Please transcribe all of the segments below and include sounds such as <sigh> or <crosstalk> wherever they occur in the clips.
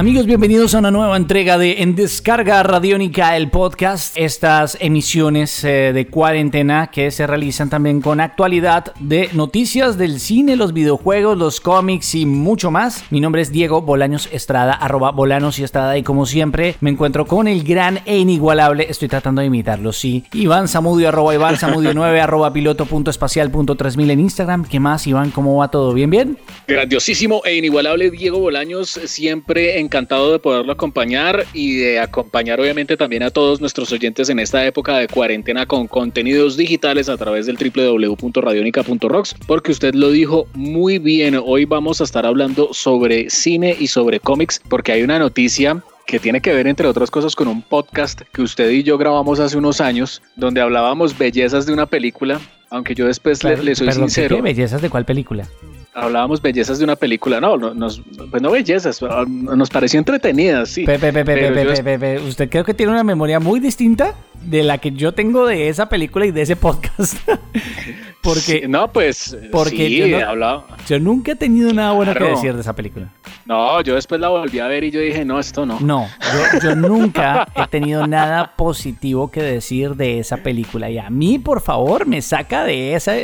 Amigos, bienvenidos a una nueva entrega de En Descarga Radiónica, el podcast. Estas emisiones eh, de cuarentena que se realizan también con actualidad de noticias del cine, los videojuegos, los cómics y mucho más. Mi nombre es Diego Bolaños Estrada, arroba Bolanos y Estrada. Y como siempre, me encuentro con el gran e inigualable, estoy tratando de imitarlo, sí. Iván Samudio, arroba Iván Samudio 9, <laughs> arroba piloto.espacial.3000 en Instagram. ¿Qué más, Iván? ¿Cómo va todo? ¿Bien, bien? Grandiosísimo e inigualable Diego Bolaños, siempre encantado de poderlo acompañar y de acompañar obviamente también a todos nuestros oyentes en esta época de cuarentena con contenidos digitales a través del www.radionica.rocks, porque usted lo dijo muy bien, hoy vamos a estar hablando sobre cine y sobre cómics, porque hay una noticia que tiene que ver, entre otras cosas, con un podcast que usted y yo grabamos hace unos años, donde hablábamos bellezas de una película, aunque yo después le, le soy Perdón, sincero. ¿qué? ¿Bellezas de cuál película? Hablábamos bellezas de una película, no, no nos, pues no bellezas, nos pareció entretenida, sí. Pepe, usted creo que tiene una memoria muy distinta de la que yo tengo de esa película y de ese podcast. <laughs> Porque no, pues porque sí, yo no- hablaba. yo nunca he tenido nada bueno que decir de esa película. No, yo después la volví a ver y yo dije, no, esto no. No, yo, yo <laughs> nunca he tenido nada positivo que decir de esa película. Y a mí, por favor, me saca de esa,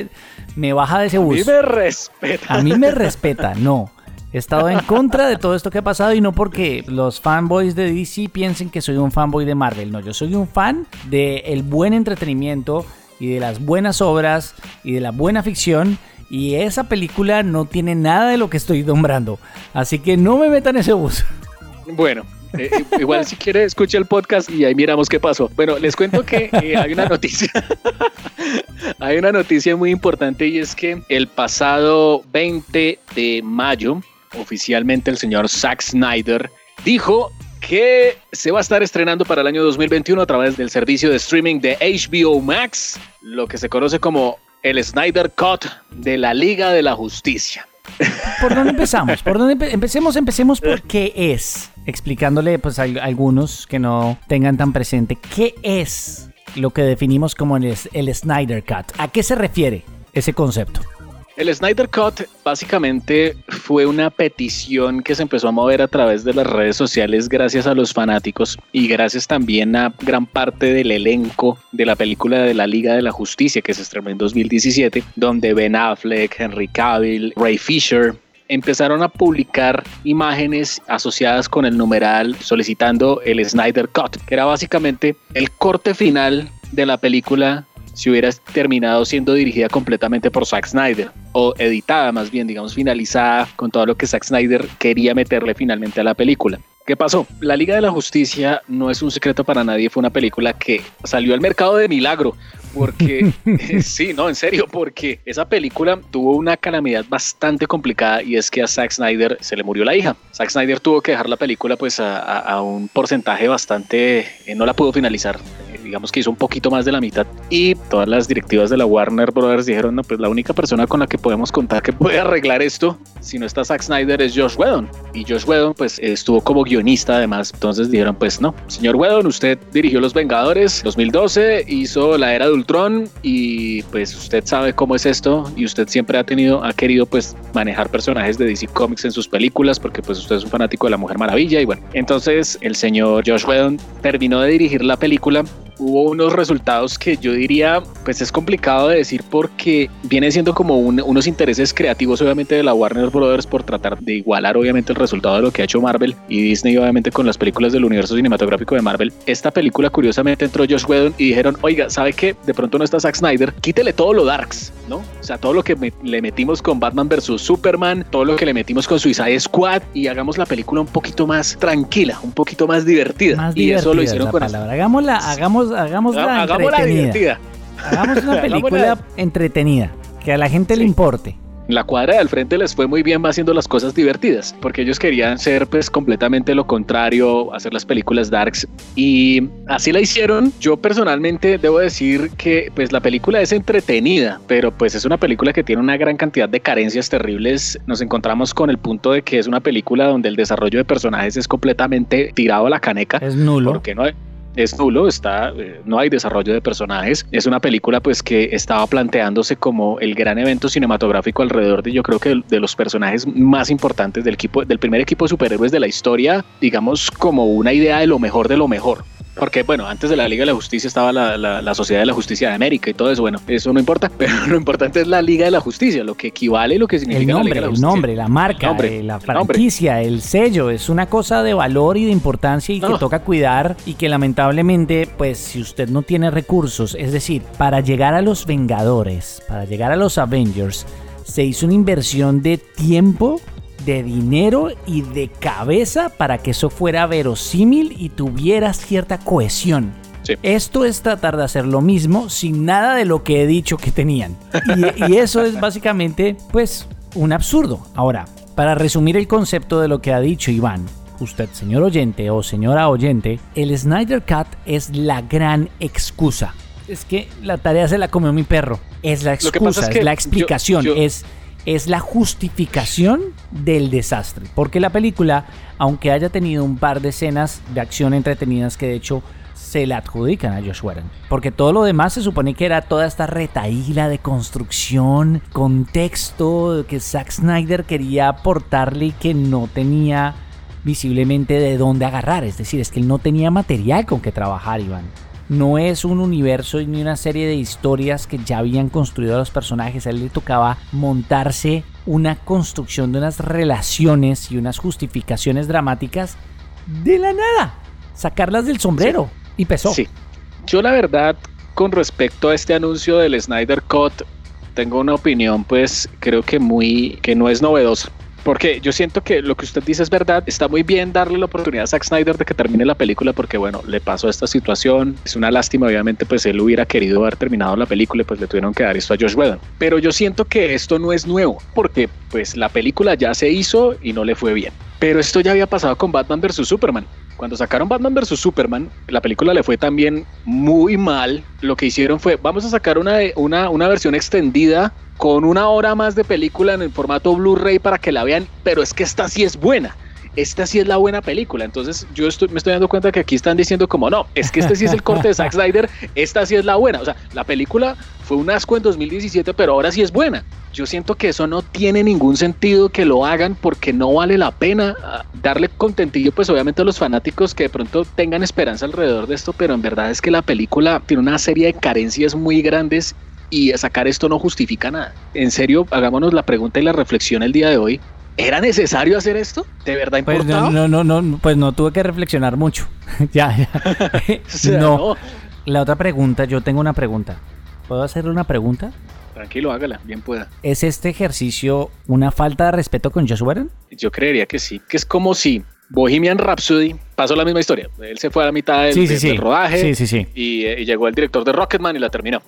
me baja de ese A mí bus. me respeta. A mí me respeta, no. He estado en contra de todo esto que ha pasado y no porque los fanboys de DC piensen que soy un fanboy de Marvel. No, yo soy un fan del buen entretenimiento y de las buenas obras y de la buena ficción. Y esa película no tiene nada de lo que estoy nombrando. Así que no me metan ese bus. Bueno, eh, igual si quiere escuche el podcast y ahí miramos qué pasó. Bueno, les cuento que eh, hay una noticia. <laughs> hay una noticia muy importante y es que el pasado 20 de mayo, oficialmente el señor Zack Snyder dijo que se va a estar estrenando para el año 2021 a través del servicio de streaming de HBO Max, lo que se conoce como el Snyder Cut de la Liga de la Justicia. ¿Por dónde <laughs> empezamos? ¿Por dónde empe- empecemos? Empecemos por qué es. Explicándole pues a algunos que no tengan tan presente qué es lo que definimos como el, el Snyder Cut. ¿A qué se refiere ese concepto? El Snyder Cut básicamente fue una petición que se empezó a mover a través de las redes sociales gracias a los fanáticos y gracias también a gran parte del elenco de la película de la Liga de la Justicia que se estrenó en 2017, donde Ben Affleck, Henry Cavill, Ray Fisher empezaron a publicar imágenes asociadas con el numeral solicitando el Snyder Cut, que era básicamente el corte final de la película si hubiera terminado siendo dirigida completamente por Zack Snyder o editada más bien, digamos, finalizada con todo lo que Zack Snyder quería meterle finalmente a la película. ¿Qué pasó? La Liga de la Justicia no es un secreto para nadie, fue una película que salió al mercado de milagro, porque <laughs> <laughs> sí, no, en serio, porque esa película tuvo una calamidad bastante complicada y es que a Zack Snyder se le murió la hija. Zack Snyder tuvo que dejar la película pues a, a- a un porcentaje bastante, eh, no la pudo finalizar, digamos que hizo un poquito más de la mitad y todas las directivas de la Warner Brothers dijeron, no, pues la única persona con la que podemos contar que puede arreglar esto, si no está Zack Snyder, es Josh Whedon. Y Josh Whedon pues estuvo como guionista además, entonces dijeron, pues no, señor Whedon, usted dirigió Los Vengadores 2012, hizo la era de Ultron y pues usted sabe cómo es esto y usted siempre ha tenido, ha querido pues manejar personajes de DC Comics en sus películas porque pues usted es un fanático de la Mujer Maravilla y bueno, entonces el señor Josh Whedon terminó de dirigir la película hubo unos resultados que yo diría, pues es complicado de decir porque viene siendo como un- unos intereses creativos obviamente de la Warner Brothers por tratar de igualar obviamente el resultado de lo que ha hecho Marvel y Disney obviamente con las películas del universo cinematográfico de Marvel. Esta película curiosamente entró Josh Whedon y dijeron, oiga, ¿sabe qué? De pronto no está Zack Snyder, quítele todo lo darks, ¿no? O sea, todo lo que me- le metimos con Batman vs. Superman, todo lo que le metimos con Suicide Squad y hagamos la película un poquito más tranquila, un poquito más divertida. Más y divertida eso lo hicieron con palabra. Hagámosla, hagamos, hagámosla Hagámosla entretenida. divertida. Hagamos una <laughs> película entretenida, que a la gente le importe. La cuadra del frente les fue muy bien haciendo las cosas divertidas, porque ellos querían ser pues completamente lo contrario, hacer las películas darks y así la hicieron. Yo personalmente debo decir que pues la película es entretenida, pero pues es una película que tiene una gran cantidad de carencias terribles. Nos encontramos con el punto de que es una película donde el desarrollo de personajes es completamente tirado a la caneca. Es nulo. Porque no hay, es nulo, está, eh, no hay desarrollo de personajes. Es una película pues que estaba planteándose como el gran evento cinematográfico alrededor de yo creo que de los personajes más importantes del equipo, del primer equipo de superhéroes de la historia, digamos como una idea de lo mejor de lo mejor. Porque, bueno, antes de la Liga de la Justicia estaba la, la, Sociedad de la Justicia de América y todo eso. Bueno, eso no importa, <laughs> pero lo importante es la Liga de la Justicia, lo que equivale y lo que significa el nombre, la Liga de la El nombre, la marca, eh, la franquicia, el, sello, es una cosa de valor y de importancia y que toca cuidar y que lamentablemente, pues, si usted no tiene recursos, es decir, para llegar a los Vengadores, para llegar a los Avengers, se hizo una inversión de tiempo de dinero y de cabeza para que eso fuera verosímil y tuviera cierta cohesión. Esto es tratar de hacer lo mismo sin nada de lo que he dicho que tenían. Y, y eso es básicamente, pues, un absurdo. Ahora, para resumir el concepto de lo que ha dicho Iván, usted, señor oyente o señora oyente, el Snyder Cut es la gran excusa. Es que la tarea se la comió mi perro. Es la excusa, es, la explicación, es es la justificación del desastre. Porque la película, aunque haya tenido un par de escenas de acción entretenidas que de hecho se la adjudican a Josh Whedon. Porque todo lo demás se supone que era toda esta retaíla de construcción, contexto que Zack Snyder quería aportarle y que no tenía visiblemente de dónde agarrar. Es decir, es que él no tenía material con que trabajar, Iván no es un universo ni una serie de historias que ya habían construido a los personajes. A él le tocaba montarse una construcción de unas relaciones y unas justificaciones dramáticas de la nada. Sacarlas del sombrero. Y pesó. Sí. Yo la verdad, con respecto a este anuncio del Snyder Cut, tengo una opinión pues creo que muy, que no es novedosa. Porque yo siento que lo que usted dice es verdad. Está muy bien darle la oportunidad a Zack Snyder de que termine la película porque, bueno, le pasó esta situación. Es una lástima, obviamente, pues él hubiera querido haber terminado la película y pues le tuvieron que dar esto a Josh Whedon. Pero yo siento que esto no es nuevo porque pues la película ya se hizo y no le fue bien. Pero esto ya había pasado con Batman vs. Superman. Cuando sacaron Batman vs. Superman, la película le fue también muy mal. Lo que hicieron fue, vamos a sacar una, una, una versión extendida con una hora más de película en el formato Blu-ray para que la vean, pero es que esta sí es buena. Esta sí es la buena película. Entonces, yo estoy, me estoy dando cuenta que aquí están diciendo como no, es que este sí es el corte de Zack <laughs> Snyder, esta sí es la buena. O sea, la película fue un asco en 2017, pero ahora sí es buena. Yo siento que eso no tiene ningún sentido que lo hagan porque no vale la pena ah, darle contentillo, pues obviamente a los fanáticos que de pronto tengan esperanza alrededor de esto, pero en verdad es que la película tiene una serie de carencias muy grandes y sacar esto no justifica nada. En serio, hagámonos la pregunta y la reflexión el día de hoy. ¿Era necesario hacer esto? ¿De verdad pues importaba? no, no, no, pues no tuve que reflexionar mucho. <laughs> ya, ya. <laughs> no. La otra pregunta, yo tengo una pregunta. ¿Puedo hacerle una pregunta? Tranquilo, hágala, bien pueda. ¿Es este ejercicio una falta de respeto con Josh Whedon? Yo creería que sí, que es como si Bohemian Rhapsody pasó la misma historia. Él se fue a la mitad del, sí, sí, rodaje y, y, llegó el director de Rocketman y la terminó.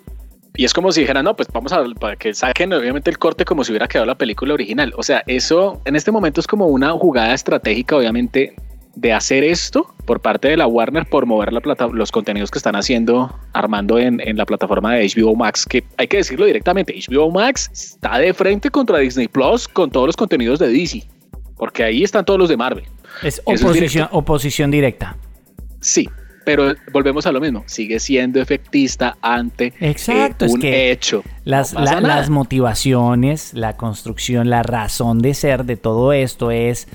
Y es como si dijeran, no, pues vamos a para que saquen obviamente el corte como si hubiera quedado la película original. O sea, eso en este momento es como una jugada estratégica, obviamente, de hacer esto por parte de la Warner por mover la plata, los contenidos que están haciendo, armando en, en, la plataforma de HBO Max, que hay que decirlo directamente, HBO Max está de frente contra Disney Plus con todos los contenidos de DC, porque ahí están todos los de Marvel. Es oposición, oposición directa. Sí, pero volvemos a lo mismo, sigue siendo efectista ante eh, Exacto, un hecho. Las, las motivaciones, la construcción, la razón de ser de todo esto es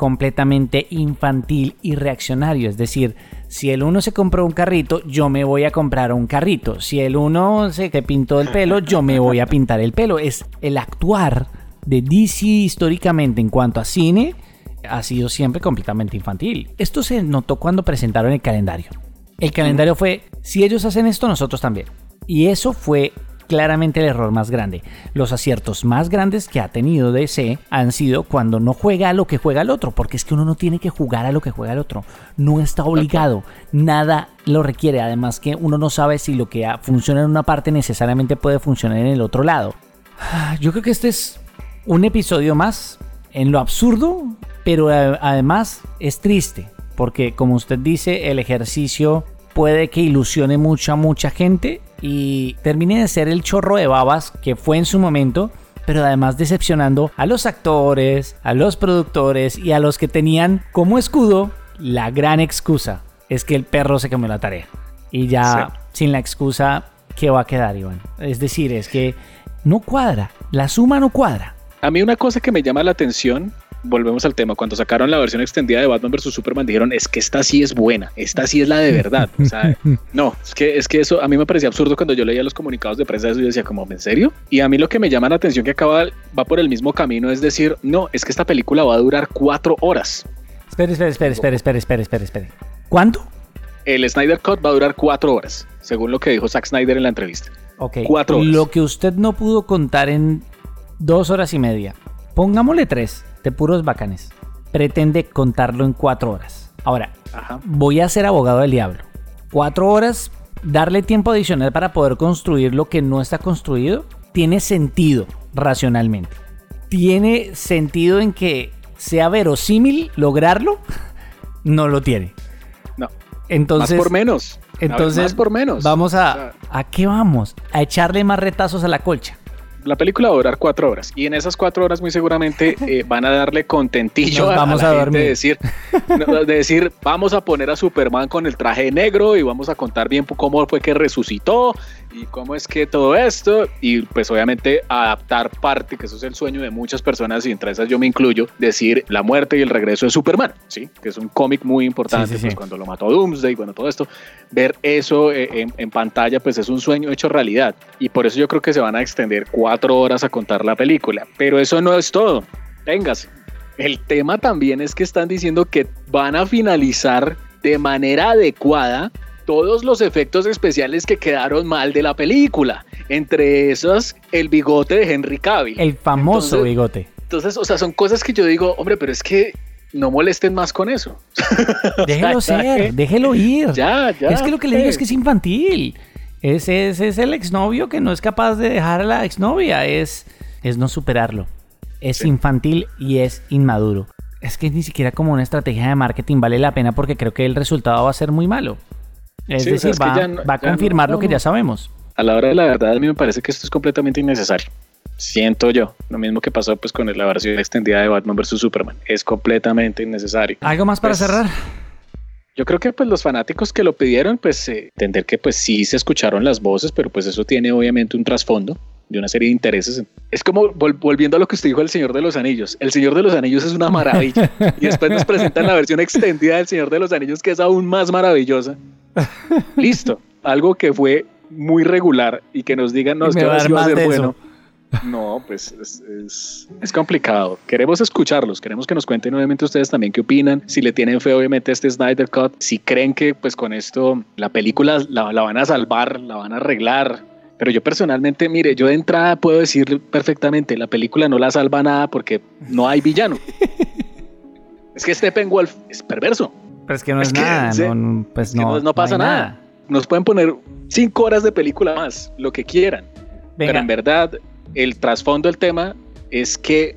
completamente infantil y reaccionario. Es decir, si el uno se compró un carrito, yo me voy a comprar un carrito. Si el uno se que pintó el pelo, yo me voy a pintar el pelo. Es el actuar de DC históricamente en cuanto a cine ha sido siempre completamente infantil. Esto se notó cuando presentaron el calendario. El calendario fue, si ellos hacen esto, nosotros también. Y eso fue claramente el error más grande. Los aciertos más grandes que ha tenido DC han sido cuando no juega a lo que juega el otro, porque es que uno no tiene que jugar a lo que juega el otro. No está obligado, nada lo requiere. Además que uno no sabe si lo que funciona en una parte necesariamente puede funcionar en el otro lado. Yo creo que este es un episodio más en lo absurdo pero eh, además es triste, porque como usted dice, el ejercicio puede que ilusione mucho a mucha gente y termine de ser el chorro de babas que fue en su momento, pero además decepcionando a los actores, a los productores y a los que tenían como escudo la gran excusa es que el perro se comió la tarea. Y ya sin la excusa, ¿qué va a quedar, Iván? Es decir, es que no cuadra, la suma no cuadra. A mí una cosa que me llama la atención volvemos al tema, cuando sacaron la versión extendida de Batman vs Superman dijeron, es que esta sí es buena, esta sí es la de verdad. O sea, <laughs> no, es que, es que eso a mí me parecía absurdo cuando yo leía los comunicados de prensa de eso y decía como, ¿en serio? Y a mí lo que me llama la atención que acaba, va por el mismo camino es decir, no, es que esta película va a durar cuatro horas. Espera, espera, espera, espera, espera, espera, espera, espera. ¿Cuánto? El Snyder Cut va a durar cuatro horas, según lo que dijo Zack Snyder en la entrevista. Ok. Cuatro horas. Lo que usted no pudo contar en dos horas y media, pongámosle tres de puros bacanes, pretende contarlo en cuatro horas. Ahora, voy a ser abogado del diablo. Cuatro horas, darle tiempo adicional para poder construir lo que no está construido, tiene sentido racionalmente. Tiene sentido en que sea verosímil lograrlo, <laughs> no lo tiene. No. Entonces, más por menos. Entonces, más por menos. Vamos a, ¿a qué vamos? A echarle más retazos a la colcha la película va a durar cuatro horas y en esas cuatro horas muy seguramente <laughs> eh, van a darle contentillo vamos a, dormir. de decir, de <laughs> decir, vamos a poner a Superman con el traje negro y vamos a contar bien cómo fue que resucitó y cómo es que todo esto y pues obviamente adaptar parte, que eso es el sueño de muchas personas y entre esas yo me incluyo, decir la muerte y el regreso de Superman, ¿sí? Que es un cómic muy importante, pues cuando lo mató Doomsday, bueno, todo esto, ver eso eh, en, pantalla pues es un sueño hecho realidad y por eso yo creo que se van a extender cuatro horas a contar la película, pero eso no es todo, véngase. El tema también es que están diciendo que van a finalizar de manera adecuada todos los efectos especiales que quedaron mal de la película. Entre esos, el bigote de Henry Cavill. El famoso bigote. Entonces, o sea, son cosas que yo digo, hombre, pero es que no molesten más con eso. <laughs> Déjelo ser, déjelo ir. Ya, ya. Es que lo que le digo es que es infantil. Ese es, es, el exnovio que no es capaz de dejar a la exnovia. Es, es no superarlo. Es infantil y es inmaduro. Es que ni siquiera como una estrategia de marketing vale la pena porque creo que el resultado va a ser muy malo. Es decir, va, a confirmar lo que ya sabemos. A la hora de la verdad, a mí me parece que esto es completamente innecesario. Siento yo, lo mismo que pasó pues con la versión extendida de Batman vs Superman. Es completamente innecesario. ¿Algo más para pues, cerrar? Yo creo que pues los fanáticos que lo pidieron, pues eh, entender que pues sí se escucharon las voces, pero pues eso tiene obviamente un trasfondo de una serie de intereses. Es como volviendo a lo que usted dijo El Señor de los Anillos. El Señor de los Anillos es una maravilla. y después nos presentan la versión extendida del Señor de los Anillos, que es aún más maravillosa. Listo. Algo que fue muy regular y que nos digan, no, es que va a ser bueno. No, pues es, es, complicado. Queremos escucharlos, queremos que nos cuenten obviamente ustedes también qué opinan, si le tienen fe obviamente a este Snyder Cut, si creen que pues con esto la película la, la van a salvar, la van a arreglar, pero yo personalmente, mire, yo de entrada puedo decir perfectamente, la película no la salva nada porque no hay villano. <laughs> es que Steppenwolf es perverso. Pero es que no es, nada, no, pues no, no, pasa nada. Nos pueden poner cinco horas de película más, lo que quieran. Pero en verdad, el trasfondo del tema es que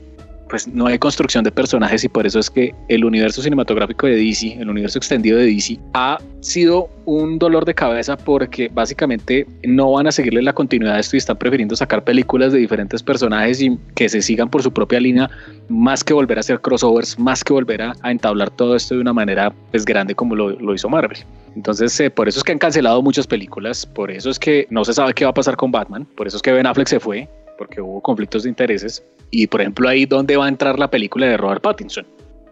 pues no hay construcción de personajes y por eso es que el universo cinematográfico de DC, el universo extendido de DC, ha sido un dolor de cabeza porque básicamente no van a seguirle la continuidad de esto y están prefiriendo sacar películas de diferentes personajes y que se sigan por su propia línea más que volver a hacer crossovers, más que volver a, entablar todo esto de una manera pues grande como lo, hizo Marvel. Entonces, eh, por eso es que han cancelado muchas películas, por eso es que no se sabe qué va a pasar con Batman, por eso es que Ben Affleck se fue, porque hubo conflictos de intereses. Y por ejemplo, ahí donde va a entrar la película de Robert Pattinson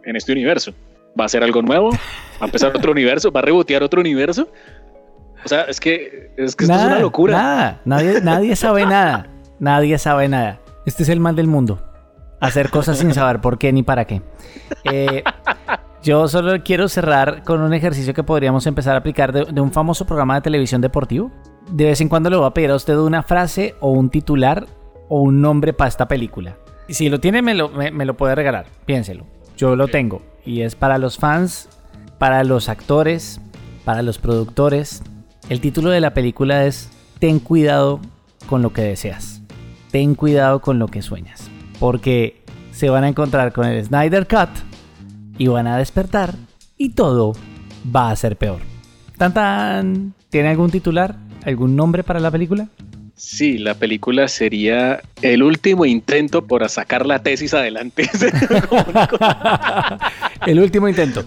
en este universo. ¿Va a ser algo nuevo? ¿Va a empezar otro universo? ¿Va a rebotear otro universo? O sea, es que, es que esto es una locura. Nada, nadie, nadie sabe nada. Nadie sabe nada. Este es el mal del mundo. Hacer cosas sin saber por qué ni para qué. Eh, yo solo quiero cerrar con un ejercicio que podríamos empezar a aplicar de, de, un famoso programa de televisión deportivo. De vez en cuando le voy a pedir a usted una frase o un titular o un nombre para esta película. Si lo tiene, me lo, me, lo puede regalar. Piénselo. Yo lo tengo. Y es para los fans, para los actores, para los productores. El título de la película es Ten cuidado con lo que deseas. Ten cuidado con lo que sueñas. Porque se van a encontrar con el Snyder Cut y van a despertar y todo va a ser peor. Tan tan. ¿Tiene algún titular? ¿Algún nombre para la película? Sí, la película sería el último intento por sacar la tesis adelante. <laughs> el último intento.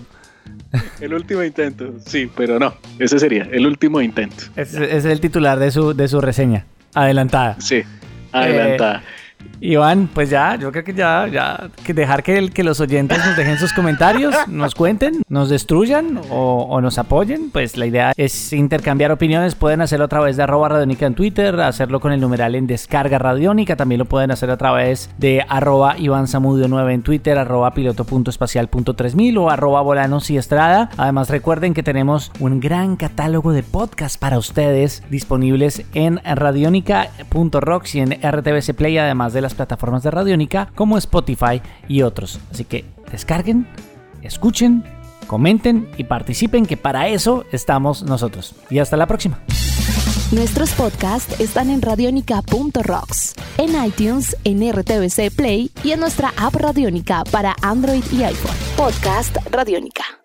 El último intento, sí, pero no, ese sería el último intento. Ese, es el titular de su, de su reseña, adelantada. Sí, adelantada. Iván, pues ya, yo creo que ya, ya, que dejar que, el, que los oyentes nos dejen sus comentarios, <laughs> nos cuenten, nos destruyan o, o, nos apoyen. Pues la idea es intercambiar opiniones. Pueden hacerlo a través de arroba radiónica en Twitter, hacerlo con el numeral en descarga radiónica. También lo pueden hacer a través de arroba Iván Samudio 9 en Twitter, arroba piloto.espacial.3000 o arroba volanos y estrada. Además, recuerden que tenemos un gran catálogo de podcasts para ustedes disponibles en radionica.rocks y en RTBC Play, además de las plataformas de Radiónica como Spotify y otros. Así que descarguen, escuchen, comenten y participen que para eso estamos nosotros. Y hasta la próxima. Nuestros podcasts están en radionica.rocks, en iTunes, en RTVC Play y en nuestra app Radiónica para Android y iPhone. Podcast Radiónica.